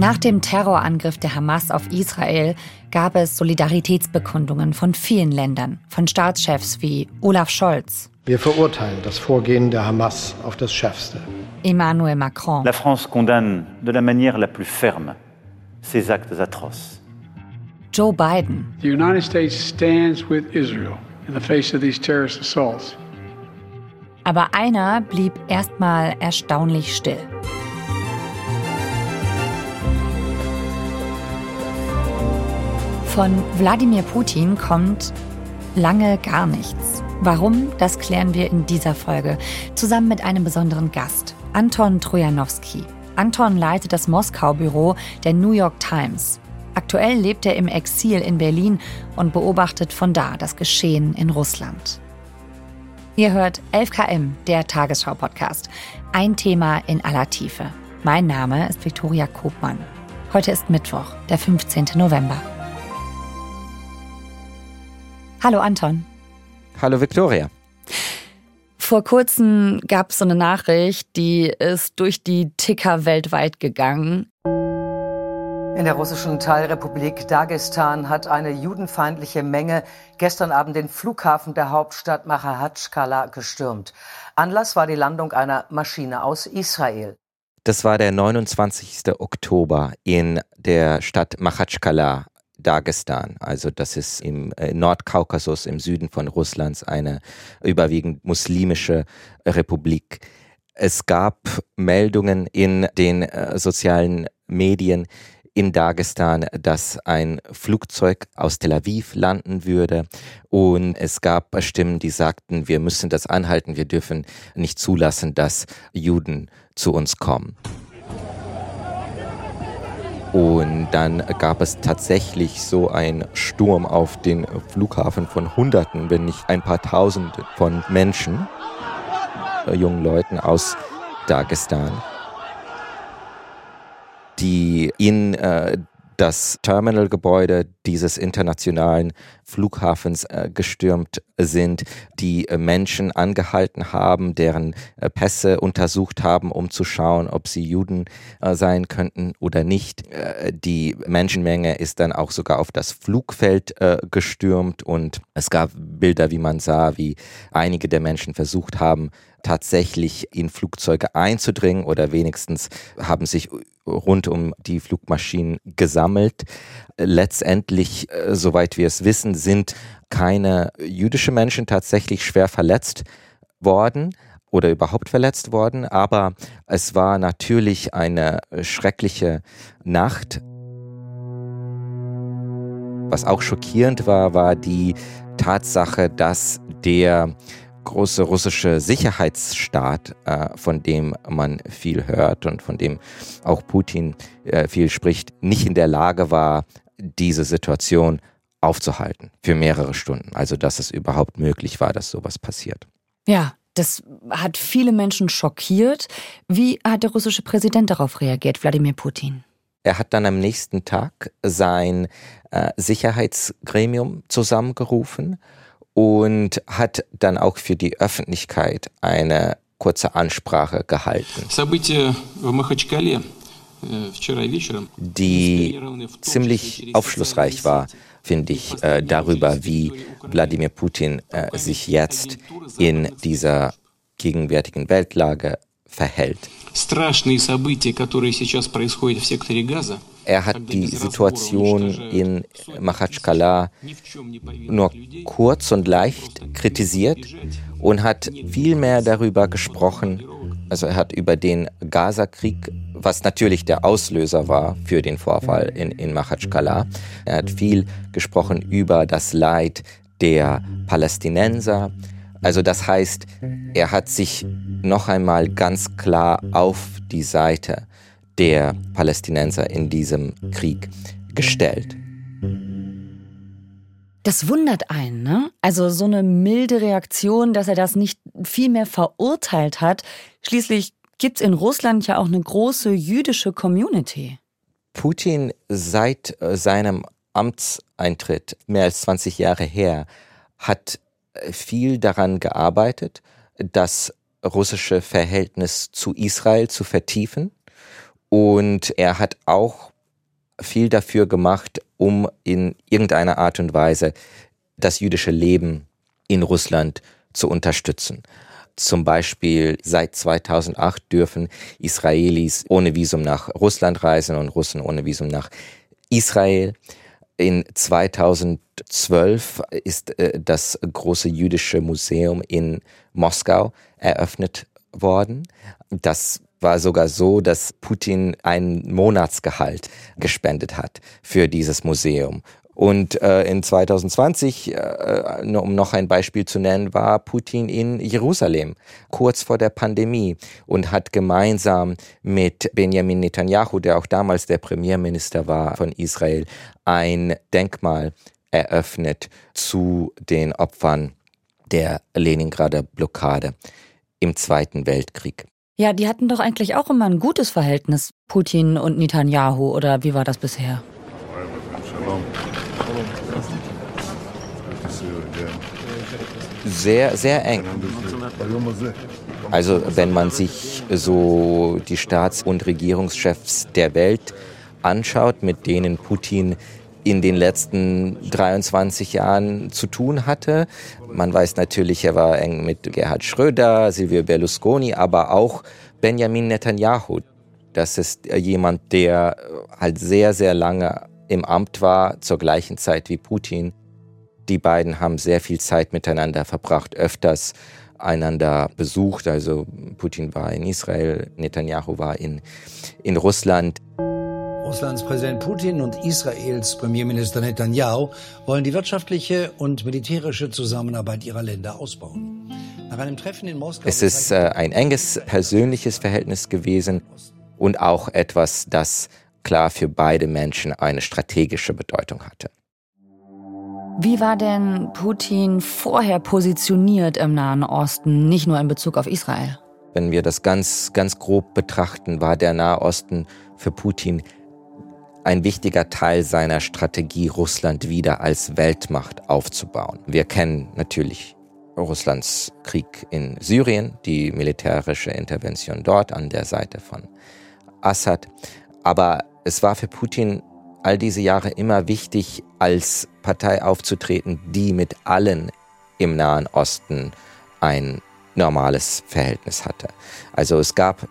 Nach dem Terrorangriff der Hamas auf Israel gab es Solidaritätsbekundungen von vielen Ländern, von Staatschefs wie Olaf Scholz. Wir verurteilen das Vorgehen der Hamas auf das Schärfste. Emmanuel Macron. La France condamne de la manière la plus ferme ces actes atroces. Joe Biden. The United States stands with Israel in the face of these terrorist assaults. Aber einer blieb erstmal erstaunlich still. Von Wladimir Putin kommt lange gar nichts. Warum, das klären wir in dieser Folge, zusammen mit einem besonderen Gast, Anton Trojanowski. Anton leitet das Moskau-Büro der New York Times. Aktuell lebt er im Exil in Berlin und beobachtet von da das Geschehen in Russland. Ihr hört 11KM, der Tagesschau-Podcast. Ein Thema in aller Tiefe. Mein Name ist Viktoria Kobmann. Heute ist Mittwoch, der 15. November. Hallo Anton. Hallo Viktoria. Vor kurzem gab es so eine Nachricht, die ist durch die Ticker weltweit gegangen. In der russischen Teilrepublik Dagestan hat eine judenfeindliche Menge gestern Abend den Flughafen der Hauptstadt Machahatschkala gestürmt. Anlass war die Landung einer Maschine aus Israel. Das war der 29. Oktober in der Stadt Machatschkala Dagestan. Also das ist im äh, Nordkaukasus im Süden von Russlands eine überwiegend muslimische Republik. Es gab Meldungen in den äh, sozialen Medien in Dagestan, dass ein Flugzeug aus Tel Aviv landen würde. Und es gab Stimmen, die sagten, wir müssen das anhalten, wir dürfen nicht zulassen, dass Juden zu uns kommen. Und dann gab es tatsächlich so einen Sturm auf den Flughafen von Hunderten, wenn nicht ein paar Tausend von Menschen, äh, jungen Leuten aus Dagestan, die in äh, das Terminalgebäude dieses internationalen Flughafens äh, gestürmt sind, die äh, Menschen angehalten haben, deren äh, Pässe untersucht haben, um zu schauen, ob sie Juden äh, sein könnten oder nicht. Äh, die Menschenmenge ist dann auch sogar auf das Flugfeld äh, gestürmt und es gab Bilder, wie man sah, wie einige der Menschen versucht haben, tatsächlich in Flugzeuge einzudringen oder wenigstens haben sich rund um die Flugmaschinen gesammelt. Letztendlich, äh, soweit wir es wissen, sind keine jüdische Menschen tatsächlich schwer verletzt worden oder überhaupt verletzt worden, aber es war natürlich eine schreckliche Nacht. Was auch schockierend war, war die Tatsache, dass der große russische Sicherheitsstaat, äh, von dem man viel hört und von dem auch Putin äh, viel spricht, nicht in der Lage war, diese Situation aufzuhalten für mehrere Stunden. Also dass es überhaupt möglich war, dass sowas passiert. Ja, das hat viele Menschen schockiert. Wie hat der russische Präsident darauf reagiert, Wladimir Putin? Er hat dann am nächsten Tag sein äh, Sicherheitsgremium zusammengerufen und hat dann auch für die Öffentlichkeit eine kurze Ansprache gehalten. Э, die ziemlich aufschlussreich war, finde ich, äh, darüber, wie Wladimir Putin äh, sich jetzt in dieser gegenwärtigen Weltlage verhält. Er hat die Situation in Machatschkala nur kurz und leicht kritisiert und hat viel mehr darüber gesprochen, also er hat über den Gaza-Krieg, was natürlich der Auslöser war für den Vorfall in, in Machatschkala. Er hat viel gesprochen über das Leid der Palästinenser. Also das heißt, er hat sich noch einmal ganz klar auf die Seite der Palästinenser in diesem Krieg gestellt. Das wundert einen, ne? Also so eine milde Reaktion, dass er das nicht viel mehr verurteilt hat. Schließlich gibt es in Russland ja auch eine große jüdische Community. Putin seit äh, seinem Amtseintritt, mehr als 20 Jahre her, hat äh, viel daran gearbeitet, das russische Verhältnis zu Israel zu vertiefen Und er hat auch viel dafür gemacht, um in irgendeiner Art und Weise das jüdische Leben in Russland zu unterstützen. Zum Beispiel seit 2008 dürfen Israelis ohne Visum nach Russland reisen und Russen ohne Visum nach Israel. In 2012 ist äh, das große jüdische Museum in Moskau eröffnet worden. Das war sogar so, dass Putin ein Monatsgehalt gespendet hat für dieses Museum. Und äh, in 2020, äh, um noch ein Beispiel zu nennen, war Putin in Jerusalem kurz vor der Pandemie und hat gemeinsam mit Benjamin Netanyahu, der auch damals der Premierminister war von Israel, ein Denkmal eröffnet zu den Opfern der Leningrader Blockade im Zweiten Weltkrieg. Ja, die hatten doch eigentlich auch immer ein gutes Verhältnis, Putin und Netanyahu, oder wie war das bisher? Sehr, sehr eng. Also wenn man sich so die Staats- und Regierungschefs der Welt anschaut, mit denen Putin in den letzten 23 Jahren zu tun hatte. Man weiß natürlich, er war eng mit Gerhard Schröder, Silvio Berlusconi, aber auch Benjamin Netanyahu. Das ist jemand, der halt sehr, sehr lange im Amt war, zur gleichen Zeit wie Putin. Die beiden haben sehr viel Zeit miteinander verbracht, öfters einander besucht. Also Putin war in Israel, Netanyahu war in, in Russland. Russlands Präsident Putin und Israels Premierminister Netanyahu wollen die wirtschaftliche und militärische Zusammenarbeit ihrer Länder ausbauen. Nach einem Treffen in Moskau. Es ist äh, ein enges persönliches Verhältnis gewesen und auch etwas, das klar für beide Menschen eine strategische Bedeutung hatte. Wie war denn Putin vorher positioniert im Nahen Osten, nicht nur in Bezug auf Israel? Wenn wir das ganz, ganz grob betrachten, war der Nahe Osten für Putin ein wichtiger Teil seiner Strategie, Russland wieder als Weltmacht aufzubauen. Wir kennen natürlich Russlands Krieg in Syrien, die militärische Intervention dort an der Seite von Assad. Aber es war für Putin all diese Jahre immer wichtig, als Partei aufzutreten, die mit allen im Nahen Osten ein normales Verhältnis hatte. Also es gab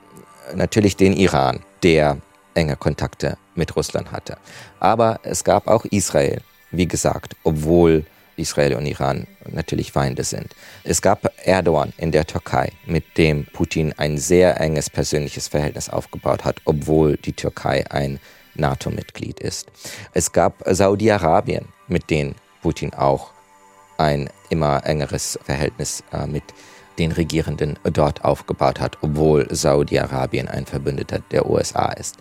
natürlich den Iran, der enge Kontakte mit Russland hatte. Aber es gab auch Israel, wie gesagt, obwohl Israel und Iran natürlich Feinde sind. Es gab Erdogan in der Türkei, mit dem Putin ein sehr enges persönliches Verhältnis aufgebaut hat, obwohl die Türkei ein NATO-Mitglied ist. Es gab Saudi-Arabien, mit dem Putin auch ein immer engeres Verhältnis äh, mit den Regierenden dort aufgebaut hat, obwohl Saudi-Arabien ein Verbündeter der USA ist.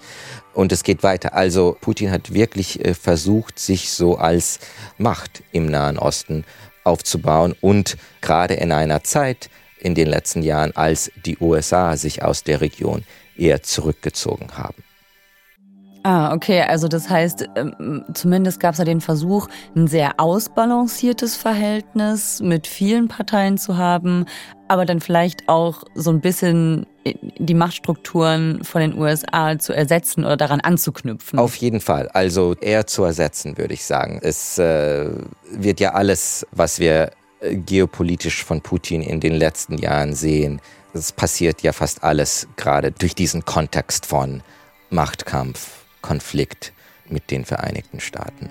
Und es geht weiter. Also Putin hat wirklich äh, versucht, sich so als Macht im Nahen Osten aufzubauen und gerade in einer Zeit in den letzten Jahren, als die USA sich aus der Region eher zurückgezogen haben. Ah, okay. Also das heißt, ähm, zumindest gab es ja den Versuch, ein sehr ausbalanciertes Verhältnis mit vielen Parteien zu haben, aber dann vielleicht auch so ein bisschen die Machtstrukturen von den USA zu ersetzen oder daran anzuknüpfen. Auf jeden Fall. Also eher zu ersetzen, würde ich sagen. Es äh, wird ja alles, was wir äh, geopolitisch von Putin in den letzten Jahren sehen, es passiert ja fast alles gerade durch diesen Kontext von Machtkampf, Konflikt mit den Vereinigten Staaten.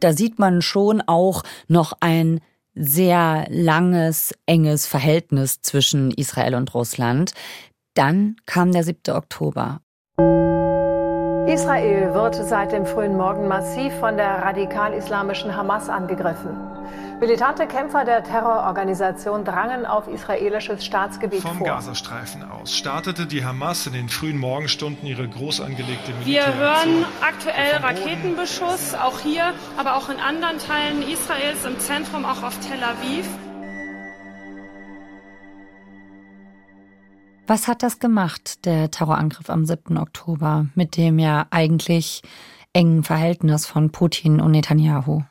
Da sieht man schon auch noch ein sehr langes, enges Verhältnis zwischen Israel und Russland. Dann kam der 7. Oktober. Israel wird seit dem frühen Morgen massiv von der radikal-islamischen Hamas angegriffen. Militante Kämpfer der Terrororganisation drangen auf israelisches Staatsgebiet Vom vor. Gazastreifen aus startete die Hamas in den frühen Morgenstunden ihre groß angelegte Wir Militäraktion. hören aktuell Raketenbeschuss, auch hier, aber auch in anderen Teilen Israels, im Zentrum, auch auf Tel Aviv. Was hat das gemacht, der Terrorangriff am 7. Oktober, mit dem ja eigentlich engen Verhältnis von Putin und Netanyahu?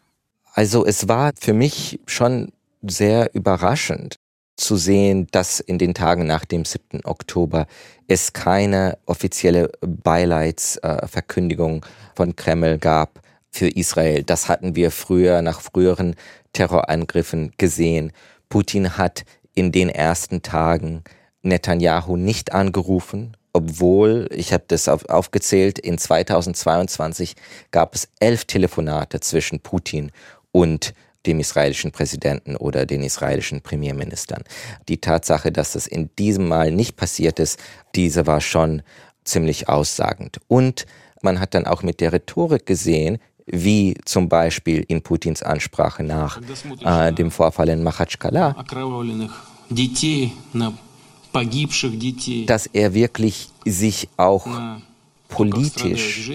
Also es war für mich schon sehr überraschend zu sehen, dass in den Tagen nach dem 7. Oktober es keine offizielle Beileidsverkündigung von Kreml gab für Israel. Das hatten wir früher nach früheren Terrorangriffen gesehen. Putin hat in den ersten Tagen Netanyahu nicht angerufen, obwohl, ich habe das auf, aufgezählt, in 2022 gab es elf Telefonate zwischen Putin und dem israelischen Präsidenten oder den israelischen Premierministern. Die Tatsache, dass das in diesem Mal nicht passiert ist, diese war schon ziemlich aussagend. Und man hat dann auch mit der Rhetorik gesehen, wie zum Beispiel in Putins Ansprache nach äh, dem Vorfall in Machatschkala, dass er wirklich sich auch politisch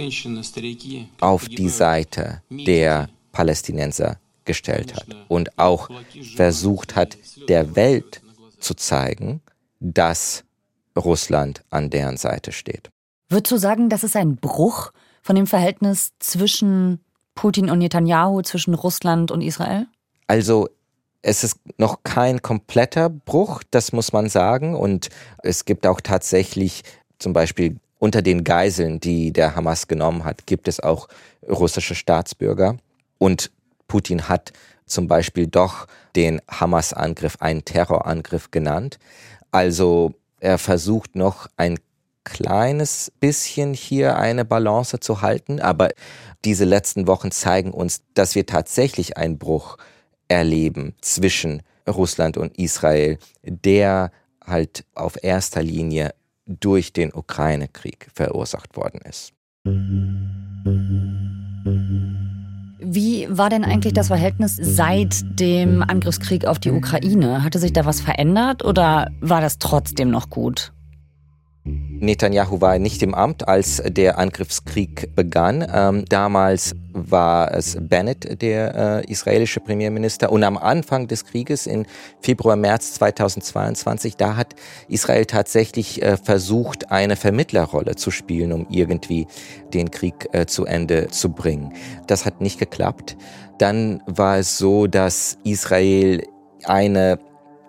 auf die Seite der Palästinenser gestellt hat und auch versucht hat, der Welt zu zeigen, dass Russland an deren Seite steht. Würdest du sagen, das ist ein Bruch von dem Verhältnis zwischen Putin und Netanyahu, zwischen Russland und Israel? Also es ist noch kein kompletter Bruch, das muss man sagen. Und es gibt auch tatsächlich zum Beispiel unter den Geiseln, die der Hamas genommen hat, gibt es auch russische Staatsbürger. Und Putin hat zum Beispiel doch den Hamas-Angriff einen Terrorangriff genannt. Also er versucht noch ein kleines bisschen hier eine Balance zu halten, aber diese letzten Wochen zeigen uns, dass wir tatsächlich einen Bruch erleben zwischen Russland und Israel, der halt auf erster Linie durch den Ukraine-Krieg verursacht worden ist. Wie war denn eigentlich das Verhältnis seit dem Angriffskrieg auf die Ukraine? Hatte sich da was verändert oder war das trotzdem noch gut? Netanyahu war nicht im Amt, als der Angriffskrieg begann. Ähm, damals war es Bennett, der äh, israelische Premierminister. Und am Anfang des Krieges, in Februar, März 2022, da hat Israel tatsächlich äh, versucht, eine Vermittlerrolle zu spielen, um irgendwie den Krieg äh, zu Ende zu bringen. Das hat nicht geklappt. Dann war es so, dass Israel eine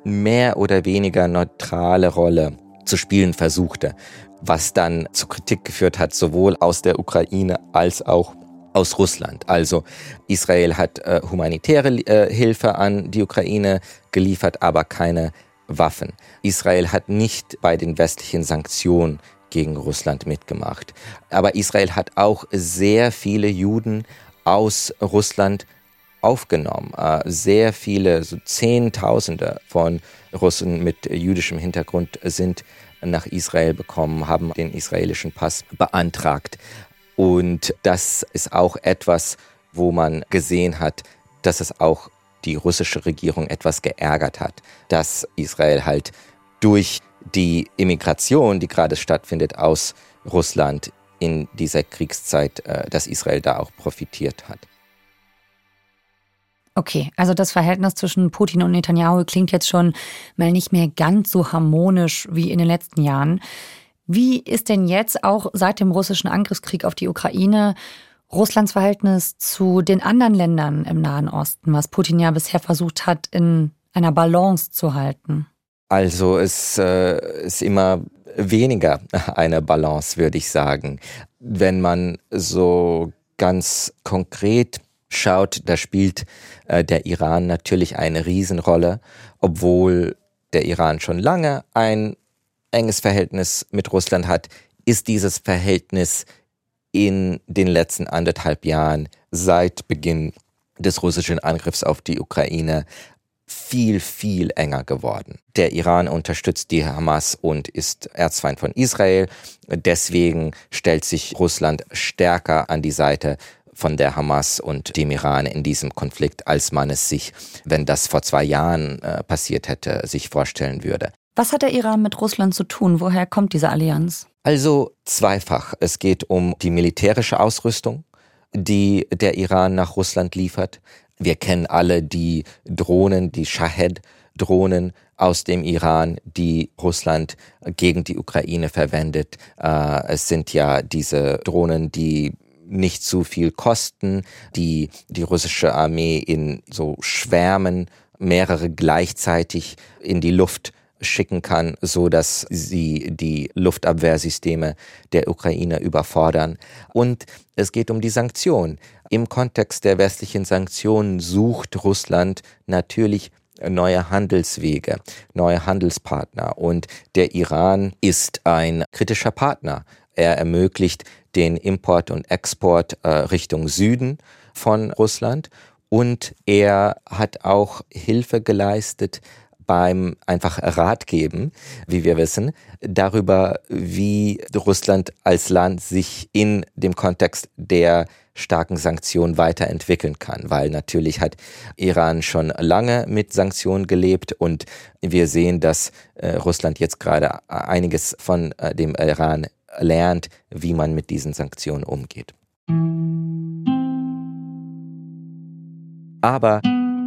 mehr oder weniger neutrale Rolle zu spielen versuchte, was dann zu Kritik geführt hat, sowohl aus der Ukraine als auch aus Russland. Also Israel hat äh, humanitäre äh, Hilfe an die Ukraine geliefert, aber keine Waffen. Israel hat nicht bei den westlichen Sanktionen gegen Russland mitgemacht. Aber Israel hat auch sehr viele Juden aus Russland aufgenommen. Äh, sehr viele, so Zehntausende von Russen mit jüdischem Hintergrund sind nach Israel bekommen, haben den israelischen Pass beantragt. Und das ist auch etwas, wo man gesehen hat, dass es auch die russische Regierung etwas geärgert hat, dass Israel halt durch die Immigration, die gerade stattfindet aus Russland in dieser Kriegszeit, äh, dass Israel da auch profitiert hat. Okay, also das Verhältnis zwischen Putin und Netanyahu klingt jetzt schon mal nicht mehr ganz so harmonisch wie in den letzten Jahren. Wie ist denn jetzt auch seit dem russischen Angriffskrieg auf die Ukraine Russlands Verhältnis zu den anderen Ländern im Nahen Osten, was Putin ja bisher versucht hat, in einer Balance zu halten? Also es äh, ist immer weniger eine Balance, würde ich sagen. Wenn man so ganz konkret schaut, da spielt äh, der Iran natürlich eine Riesenrolle, obwohl der Iran schon lange ein enges Verhältnis mit Russland hat, ist dieses Verhältnis in den letzten anderthalb Jahren seit Beginn des russischen Angriffs auf die Ukraine viel, viel enger geworden. Der Iran unterstützt die Hamas und ist Erzfeind von Israel. Deswegen stellt sich Russland stärker an die Seite von der Hamas und dem Iran in diesem Konflikt, als man es sich, wenn das vor zwei Jahren äh, passiert hätte, sich vorstellen würde. Was hat der Iran mit Russland zu tun? Woher kommt diese Allianz? Also zweifach. Es geht um die militärische Ausrüstung, die der Iran nach Russland liefert. Wir kennen alle die Drohnen, die Shahed-Drohnen aus dem Iran, die Russland gegen die Ukraine verwendet. Äh, es sind ja diese Drohnen, die nicht zu viel kosten, die die russische Armee in so Schwärmen mehrere gleichzeitig in die Luft schicken kann, so dass sie die Luftabwehrsysteme der Ukraine überfordern. Und es geht um die Sanktionen. Im Kontext der westlichen Sanktionen sucht Russland natürlich neue Handelswege, neue Handelspartner. Und der Iran ist ein kritischer Partner. Er ermöglicht den Import und Export äh, Richtung Süden von Russland. Und er hat auch Hilfe geleistet beim einfach Rat geben, wie wir wissen, darüber, wie Russland als Land sich in dem Kontext der starken Sanktionen weiterentwickeln kann, weil natürlich hat Iran schon lange mit Sanktionen gelebt und wir sehen, dass äh, Russland jetzt gerade einiges von äh, dem Iran lernt, wie man mit diesen Sanktionen umgeht. Aber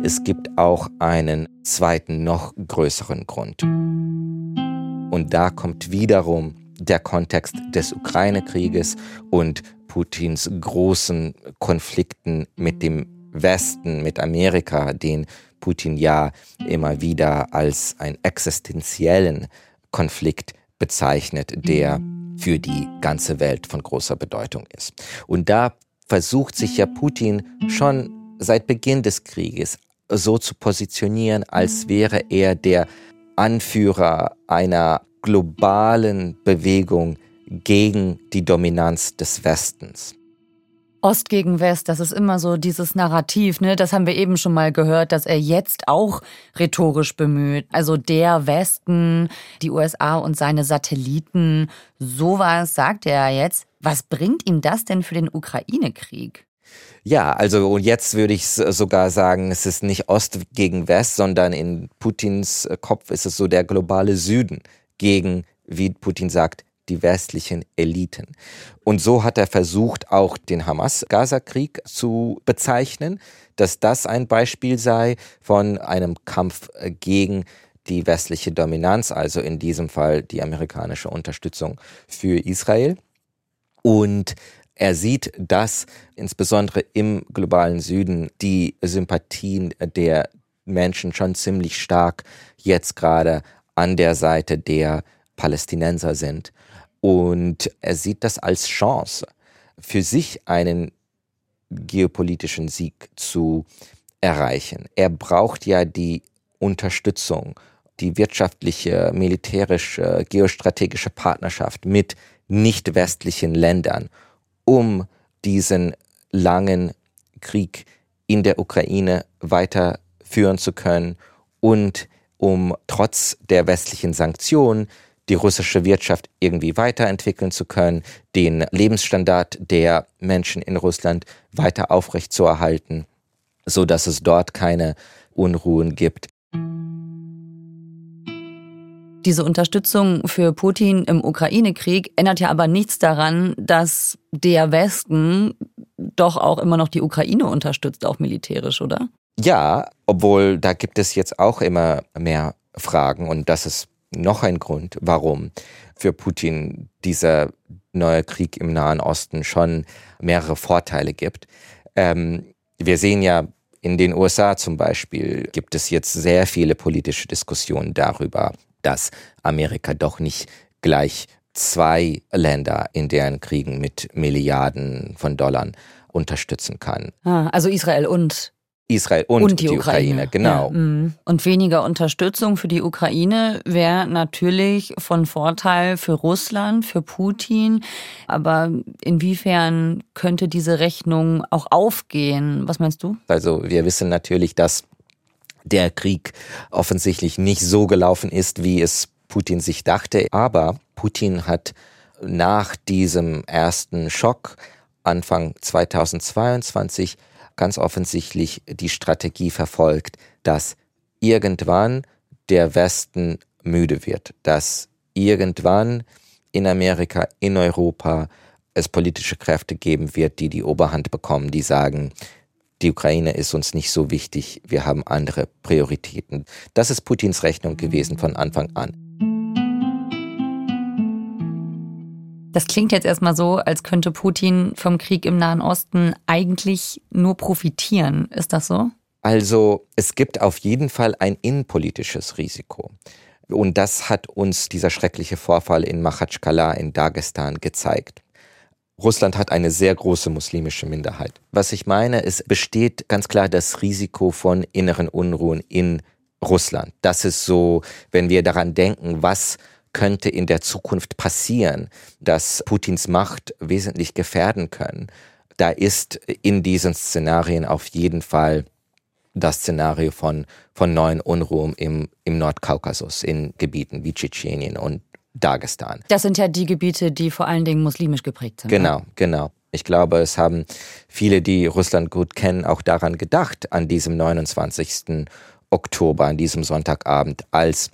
es gibt auch einen zweiten, noch größeren Grund. Und da kommt wiederum der Kontext des Ukraine-Krieges und Putins großen Konflikten mit dem Westen, mit Amerika, den Putin ja immer wieder als einen existenziellen Konflikt bezeichnet, der für die ganze Welt von großer Bedeutung ist. Und da versucht sich ja Putin schon seit Beginn des Krieges so zu positionieren, als wäre er der Anführer einer globalen Bewegung gegen die Dominanz des Westens. Ost gegen West, das ist immer so dieses Narrativ, ne? Das haben wir eben schon mal gehört, dass er jetzt auch rhetorisch bemüht. Also der Westen, die USA und seine Satelliten, sowas sagt er jetzt. Was bringt ihm das denn für den Ukraine-Krieg? Ja, also und jetzt würde ich sogar sagen, es ist nicht Ost gegen West, sondern in Putins Kopf ist es so der globale Süden gegen, wie Putin sagt, die westlichen Eliten. Und so hat er versucht, auch den Hamas-Gaza-Krieg zu bezeichnen, dass das ein Beispiel sei von einem Kampf gegen die westliche Dominanz, also in diesem Fall die amerikanische Unterstützung für Israel. Und er sieht, dass insbesondere im globalen Süden die Sympathien der Menschen schon ziemlich stark jetzt gerade an der Seite der Palästinenser sind. Und er sieht das als Chance, für sich einen geopolitischen Sieg zu erreichen. Er braucht ja die Unterstützung, die wirtschaftliche, militärische, geostrategische Partnerschaft mit nicht westlichen Ländern, um diesen langen Krieg in der Ukraine weiterführen zu können und um trotz der westlichen Sanktionen die russische Wirtschaft irgendwie weiterentwickeln zu können, den Lebensstandard der Menschen in Russland weiter aufrechtzuerhalten, so dass es dort keine Unruhen gibt. Diese Unterstützung für Putin im Ukraine-Krieg ändert ja aber nichts daran, dass der Westen doch auch immer noch die Ukraine unterstützt, auch militärisch, oder? Ja, obwohl da gibt es jetzt auch immer mehr Fragen und das ist noch ein Grund, warum für Putin dieser neue Krieg im Nahen Osten schon mehrere Vorteile gibt. Ähm, wir sehen ja in den USA zum Beispiel gibt es jetzt sehr viele politische Diskussionen darüber, dass Amerika doch nicht gleich zwei Länder in deren Kriegen mit Milliarden von Dollar unterstützen kann. Ah, also Israel und Israel und, und die, die, Ukraine, Ukraine genau. Ja, mm. und weniger Unterstützung für die Ukraine wäre natürlich von Vorteil für Russland, für Putin. Aber inwiefern könnte diese Rechnung auch aufgehen? Was meinst du? Also wir wissen natürlich, dass der Krieg offensichtlich nicht so gelaufen ist, wie es Putin sich dachte. Aber Putin hat nach diesem ersten Schock Anfang 2022 ganz offensichtlich die Strategie verfolgt, dass irgendwann der Westen müde wird, dass irgendwann in Amerika, in Europa es politische Kräfte geben wird, die die Oberhand bekommen, die sagen, die Ukraine ist uns nicht so wichtig, wir haben andere Prioritäten. Das ist Putins Rechnung gewesen von Anfang an. Das klingt jetzt erstmal so, als könnte Putin vom Krieg im Nahen Osten eigentlich nur profitieren. Ist das so? Also es gibt auf jeden Fall ein innenpolitisches Risiko. Und das hat uns dieser schreckliche Vorfall in Machatschkala in Dagestan gezeigt. Russland hat eine sehr große muslimische Minderheit. Was ich meine, es besteht ganz klar das Risiko von inneren Unruhen in Russland. Das ist so, wenn wir daran denken, was könnte in der Zukunft passieren, dass Putins Macht wesentlich gefährden können. Da ist in diesen Szenarien auf jeden Fall das Szenario von, von neuen Unruhen im, im Nordkaukasus, in Gebieten wie Tschetschenien und Dagestan. Das sind ja die Gebiete, die vor allen Dingen muslimisch geprägt sind. Genau, oder? genau. Ich glaube, es haben viele, die Russland gut kennen, auch daran gedacht, an diesem 29. Oktober, an diesem Sonntagabend, als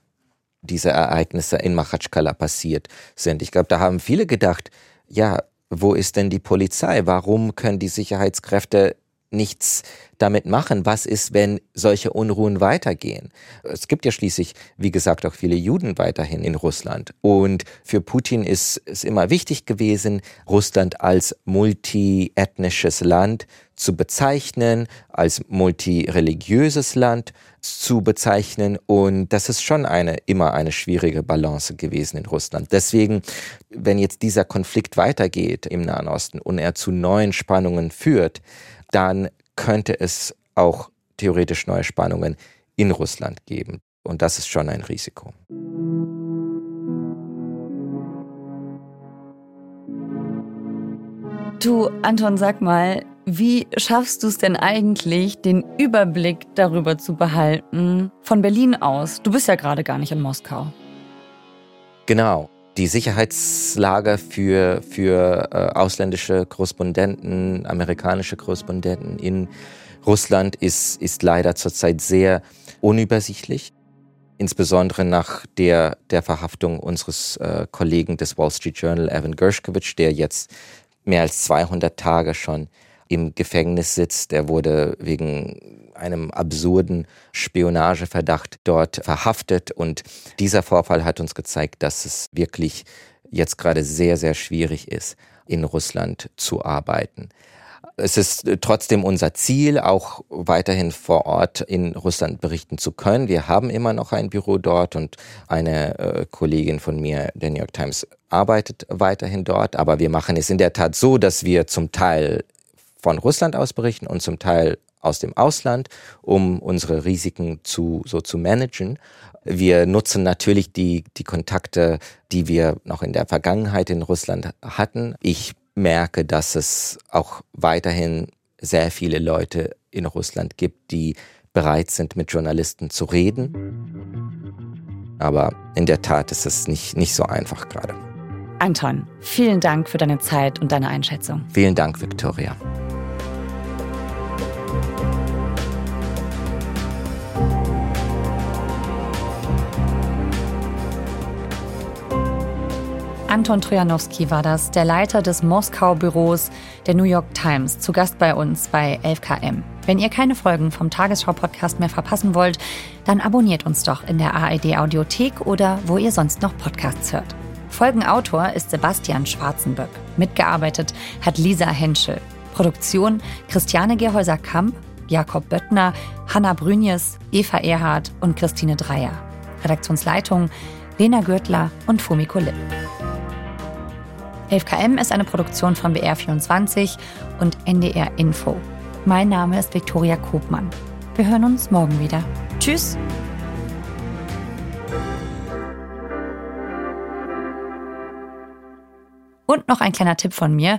diese Ereignisse in Machatschkala passiert sind. Ich glaube, da haben viele gedacht, ja, wo ist denn die Polizei? Warum können die Sicherheitskräfte nichts damit machen? Was ist, wenn solche Unruhen weitergehen? Es gibt ja schließlich, wie gesagt, auch viele Juden weiterhin in Russland. Und für Putin ist es immer wichtig gewesen, Russland als multiethnisches Land zu bezeichnen, als multireligiöses Land zu bezeichnen. Und das ist schon eine, immer eine schwierige Balance gewesen in Russland. Deswegen, wenn jetzt dieser Konflikt weitergeht im Nahen Osten und er zu neuen Spannungen führt, dann könnte es auch theoretisch neue Spannungen in Russland geben. Und das ist schon ein Risiko. Du, Anton, sag mal, wie schaffst du es denn eigentlich, den Überblick darüber zu behalten von Berlin aus? Du bist ja gerade gar nicht in Moskau. Genau die Sicherheitslage für, für äh, ausländische Korrespondenten, amerikanische Korrespondenten in Russland ist, ist leider zurzeit sehr unübersichtlich. Insbesondere nach der, der Verhaftung unseres äh, Kollegen des Wall Street Journal, Evan Gershkovich, der jetzt mehr als 200 Tage schon im Gefängnis sitzt. Er wurde wegen einem absurden Spionageverdacht dort verhaftet. Und dieser Vorfall hat uns gezeigt, dass es wirklich jetzt gerade sehr, sehr schwierig ist, in Russland zu arbeiten. Es ist trotzdem unser Ziel, auch weiterhin vor Ort in Russland berichten zu können. Wir haben immer noch ein Büro dort und eine äh, Kollegin von mir, der New York Times, arbeitet weiterhin dort. Aber wir machen es in der Tat so, dass wir zum Teil von Russland aus berichten und zum Teil aus dem Ausland, um unsere Risiken zu, so zu managen. Wir nutzen natürlich die, die Kontakte, die wir noch in der Vergangenheit in Russland hatten. Ich merke, dass es auch weiterhin sehr viele Leute in Russland gibt, die bereit sind, mit Journalisten zu reden. Aber in der Tat ist es nicht, nicht so einfach gerade. Anton, vielen Dank für deine Zeit und deine Einschätzung. Vielen Dank, Victoria. Anton Trojanowski war das, der Leiter des Moskau-Büros der New York Times, zu Gast bei uns bei 11KM. Wenn ihr keine Folgen vom Tagesschau-Podcast mehr verpassen wollt, dann abonniert uns doch in der ARD-Audiothek oder wo ihr sonst noch Podcasts hört. Folgenautor ist Sebastian Schwarzenböck. Mitgearbeitet hat Lisa Henschel. Produktion Christiane Gerhäuser-Kamp, Jakob Böttner, Hanna Brünjes, Eva Erhardt und Christine Dreier. Redaktionsleitung Lena Gürtler und Fumiko Lipp. 11KM ist eine Produktion von BR24 und NDR Info. Mein Name ist Viktoria Kobmann. Wir hören uns morgen wieder. Tschüss! Und noch ein kleiner Tipp von mir.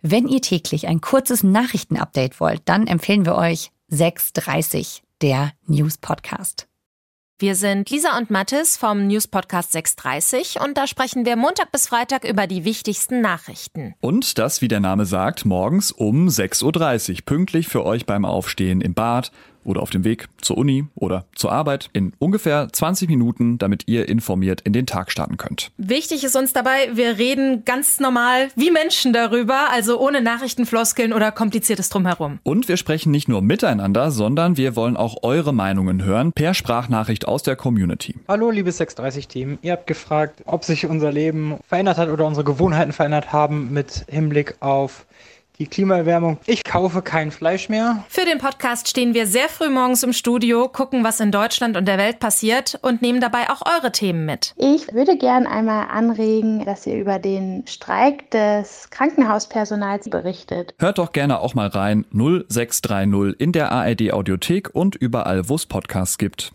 Wenn ihr täglich ein kurzes Nachrichtenupdate wollt, dann empfehlen wir euch 630, der News Podcast. Wir sind Lisa und Mathis vom News Podcast 630 und da sprechen wir Montag bis Freitag über die wichtigsten Nachrichten. Und das, wie der Name sagt, morgens um 6.30 Uhr, pünktlich für euch beim Aufstehen im Bad oder auf dem Weg zur Uni oder zur Arbeit in ungefähr 20 Minuten, damit ihr informiert in den Tag starten könnt. Wichtig ist uns dabei, wir reden ganz normal wie Menschen darüber, also ohne Nachrichtenfloskeln oder kompliziertes drumherum. Und wir sprechen nicht nur miteinander, sondern wir wollen auch eure Meinungen hören per Sprachnachricht aus der Community. Hallo liebes 630-Team, ihr habt gefragt, ob sich unser Leben verändert hat oder unsere Gewohnheiten verändert haben mit Hinblick auf die Klimaerwärmung. Ich kaufe kein Fleisch mehr. Für den Podcast stehen wir sehr früh morgens im Studio, gucken, was in Deutschland und der Welt passiert und nehmen dabei auch eure Themen mit. Ich würde gern einmal anregen, dass ihr über den Streik des Krankenhauspersonals berichtet. Hört doch gerne auch mal rein 0630 in der ARD Audiothek und überall, wo es Podcasts gibt.